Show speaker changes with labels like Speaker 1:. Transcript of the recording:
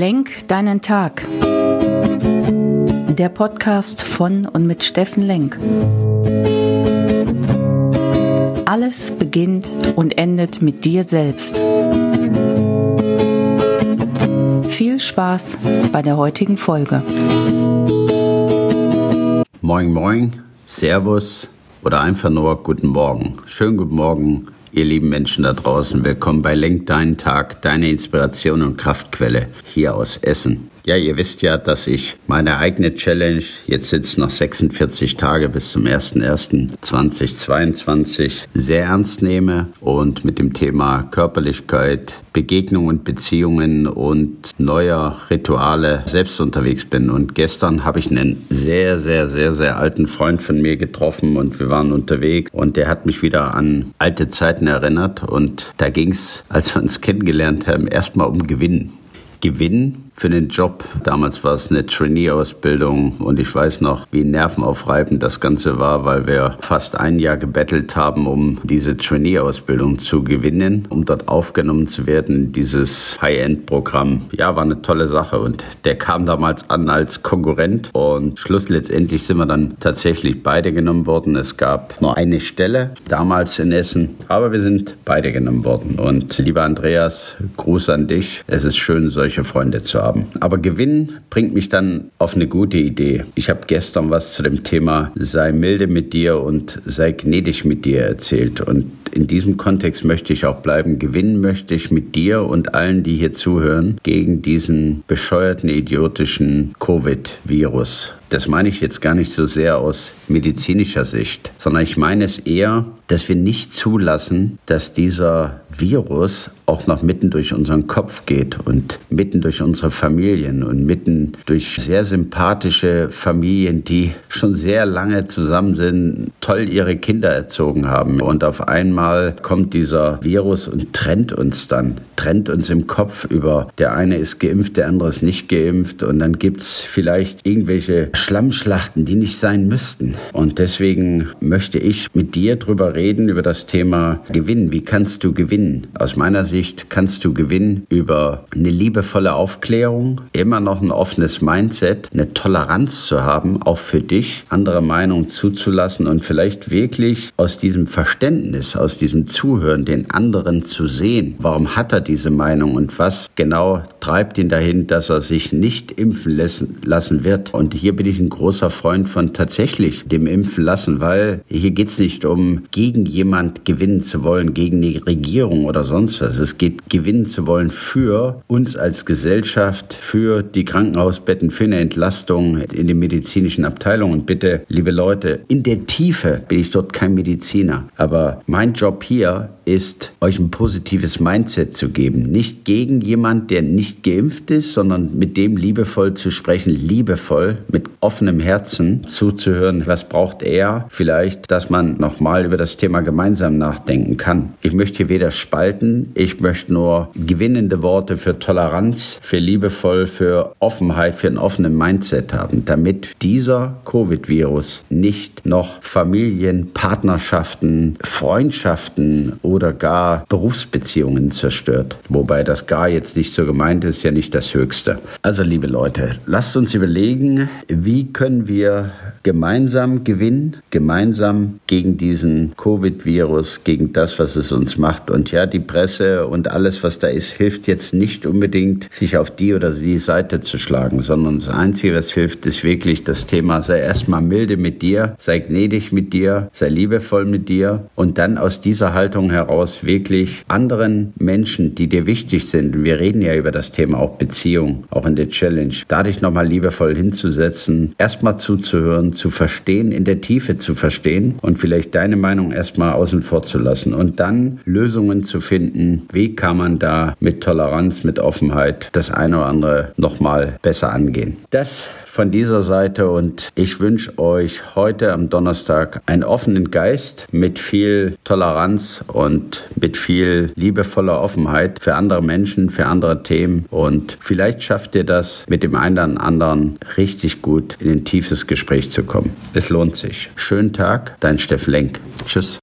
Speaker 1: Lenk deinen Tag. Der Podcast von und mit Steffen Lenk. Alles beginnt und endet mit dir selbst. Viel Spaß bei der heutigen Folge.
Speaker 2: Moin, moin, Servus oder einfach nur guten Morgen. Schönen guten Morgen Ihr lieben Menschen da draußen, willkommen bei Lenk deinen Tag, deine Inspiration und Kraftquelle hier aus Essen. Ja, ihr wisst ja, dass ich meine eigene Challenge jetzt sitzt noch 46 Tage bis zum 01.01.2022 sehr ernst nehme und mit dem Thema Körperlichkeit, Begegnung und Beziehungen und neuer Rituale selbst unterwegs bin. Und gestern habe ich einen sehr, sehr, sehr, sehr alten Freund von mir getroffen und wir waren unterwegs und der hat mich wieder an alte Zeiten erinnert und da ging es, als wir uns kennengelernt haben, erstmal um Gewinn. Gewinn für den Job. Damals war es eine Trainee-Ausbildung und ich weiß noch, wie nervenaufreibend das Ganze war, weil wir fast ein Jahr gebettelt haben, um diese Trainee-Ausbildung zu gewinnen, um dort aufgenommen zu werden. Dieses High-End-Programm, ja, war eine tolle Sache und der kam damals an als Konkurrent und Schluss letztendlich sind wir dann tatsächlich beide genommen worden. Es gab nur eine Stelle damals in Essen, aber wir sind beide genommen worden und lieber Andreas, Gruß an dich. Es ist schön, solche Freunde zu haben. Aber Gewinn bringt mich dann auf eine gute Idee. Ich habe gestern was zu dem Thema sei milde mit dir und sei gnädig mit dir erzählt. Und in diesem Kontext möchte ich auch bleiben. Gewinnen möchte ich mit dir und allen, die hier zuhören, gegen diesen bescheuerten, idiotischen Covid-Virus. Das meine ich jetzt gar nicht so sehr aus medizinischer Sicht, sondern ich meine es eher, dass wir nicht zulassen, dass dieser Virus auch noch mitten durch unseren Kopf geht und mitten durch unsere Familien und mitten durch sehr sympathische Familien, die schon sehr lange zusammen sind, toll ihre Kinder erzogen haben. Und auf einmal kommt dieser Virus und trennt uns dann, trennt uns im Kopf über, der eine ist geimpft, der andere ist nicht geimpft und dann gibt's vielleicht irgendwelche Schlammschlachten, die nicht sein müssten. Und deswegen möchte ich mit dir drüber reden, über das Thema Gewinn. Wie kannst du gewinnen? Aus meiner Sicht kannst du gewinnen über eine liebevolle Aufklärung, immer noch ein offenes Mindset, eine Toleranz zu haben, auch für dich, andere Meinungen zuzulassen und vielleicht wirklich aus diesem Verständnis, aus diesem Zuhören, den anderen zu sehen. Warum hat er diese Meinung und was genau treibt ihn dahin, dass er sich nicht impfen lassen wird? Und hier bin ich ein großer Freund von tatsächlich dem Impfen lassen, weil hier geht es nicht um gegen jemand gewinnen zu wollen, gegen die Regierung oder sonst was. Es geht gewinnen zu wollen für uns als Gesellschaft, für die Krankenhausbetten, für eine Entlastung in den medizinischen Abteilungen. Bitte, liebe Leute, in der Tiefe bin ich dort kein Mediziner. Aber mein Job hier ist, euch ein positives Mindset zu geben. Nicht gegen jemand, der nicht geimpft ist, sondern mit dem liebevoll zu sprechen, liebevoll, mit offenem Herzen zuzuhören, was braucht er, vielleicht, dass man nochmal über das Thema gemeinsam nachdenken kann. Ich möchte hier weder spalten, ich möchte nur gewinnende Worte für Toleranz, für liebevoll, für Offenheit, für ein offenes Mindset haben, damit dieser Covid-Virus nicht noch Familien, Partnerschaften, Freundschaften oder gar Berufsbeziehungen zerstört. Wobei das gar jetzt nicht so gemeint ist, ja nicht das Höchste. Also liebe Leute, lasst uns überlegen, wie können wir gemeinsam gewinnen, gemeinsam gegen diesen Covid-Virus, gegen das, was es uns macht. Und ja, die Presse und alles, was da ist, hilft jetzt nicht unbedingt, sich auf die oder die Seite zu schlagen, sondern das Einzige, was hilft, ist wirklich das Thema, sei erstmal milde mit dir, sei gnädig mit dir, sei liebevoll mit dir und dann aus dieser Haltung heraus wirklich anderen Menschen, die dir wichtig sind, wir reden ja über das Thema auch Beziehung, auch in der Challenge, da dich nochmal liebevoll hinzusetzen, erstmal zuzuhören, zu verstehen, in der Tiefe zu verstehen und vielleicht deine Meinung erstmal außen vor zu lassen und dann Lösungen zu finden, wie kann man da mit Toleranz, mit Offenheit das eine oder andere nochmal besser angehen. Das von dieser Seite und ich wünsche euch heute am Donnerstag einen offenen Geist mit viel Toleranz und mit viel liebevoller Offenheit für andere Menschen, für andere Themen und vielleicht schafft ihr das mit dem einen oder anderen richtig gut in ein tiefes Gespräch zu kommen. Es lohnt sich. Schönen Tag, dein Steff Lenk. Tschüss.